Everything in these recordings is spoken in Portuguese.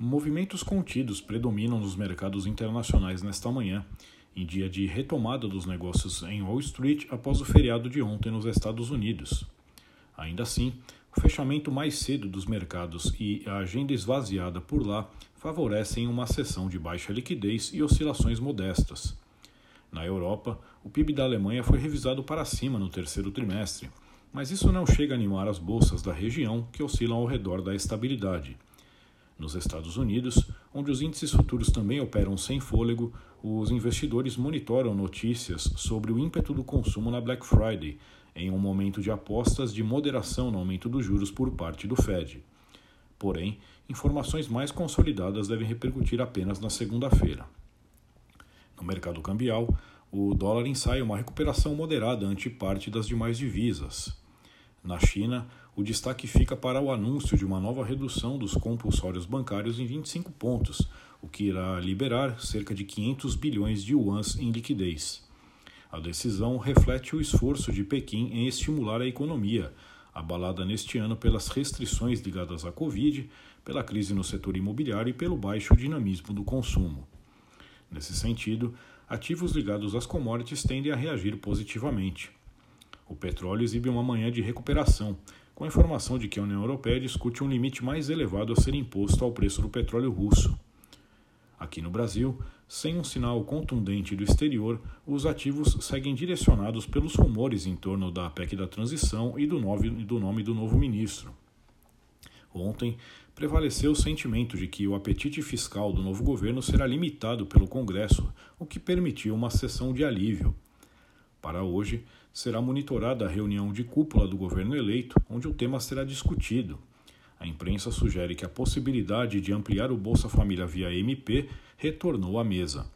Movimentos contidos predominam nos mercados internacionais nesta manhã, em dia de retomada dos negócios em Wall Street após o feriado de ontem nos Estados Unidos. Ainda assim, o fechamento mais cedo dos mercados e a agenda esvaziada por lá favorecem uma sessão de baixa liquidez e oscilações modestas. Na Europa, o PIB da Alemanha foi revisado para cima no terceiro trimestre, mas isso não chega a animar as bolsas da região que oscilam ao redor da estabilidade. Nos Estados Unidos, onde os índices futuros também operam sem fôlego, os investidores monitoram notícias sobre o ímpeto do consumo na Black Friday, em um momento de apostas de moderação no aumento dos juros por parte do Fed. Porém, informações mais consolidadas devem repercutir apenas na segunda-feira. No mercado cambial, o dólar ensaia uma recuperação moderada ante parte das demais divisas. Na China, o destaque fica para o anúncio de uma nova redução dos compulsórios bancários em 25 pontos, o que irá liberar cerca de 500 bilhões de yuans em liquidez. A decisão reflete o esforço de Pequim em estimular a economia, abalada neste ano pelas restrições ligadas à Covid, pela crise no setor imobiliário e pelo baixo dinamismo do consumo. Nesse sentido, ativos ligados às commodities tendem a reagir positivamente. O petróleo exibe uma manhã de recuperação, com a informação de que a União Europeia discute um limite mais elevado a ser imposto ao preço do petróleo russo. Aqui no Brasil, sem um sinal contundente do exterior, os ativos seguem direcionados pelos rumores em torno da PEC da transição e do nome do, novo ministro. Ontem, prevaleceu o sentimento de que o apetite fiscal do novo governo será limitado pelo Congresso, o que permitiu uma sessão de alívio. Para hoje, será monitorada a reunião de cúpula do governo eleito, onde o tema será discutido. A imprensa sugere que a possibilidade de ampliar o Bolsa Família via MP retornou à mesa.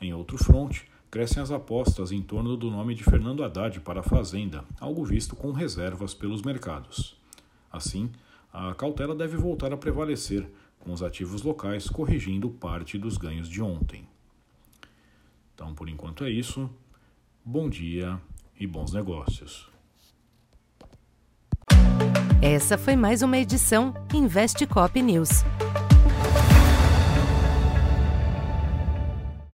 Em outro fronte, crescem as apostas em torno do nome de Fernando Haddad para a Fazenda, algo visto com reservas pelos mercados. Assim, a cautela deve voltar a prevalecer, com os ativos locais corrigindo parte dos ganhos de ontem. Então, por enquanto é isso. Bom dia e bons negócios. Essa foi mais uma edição Investe Cop News.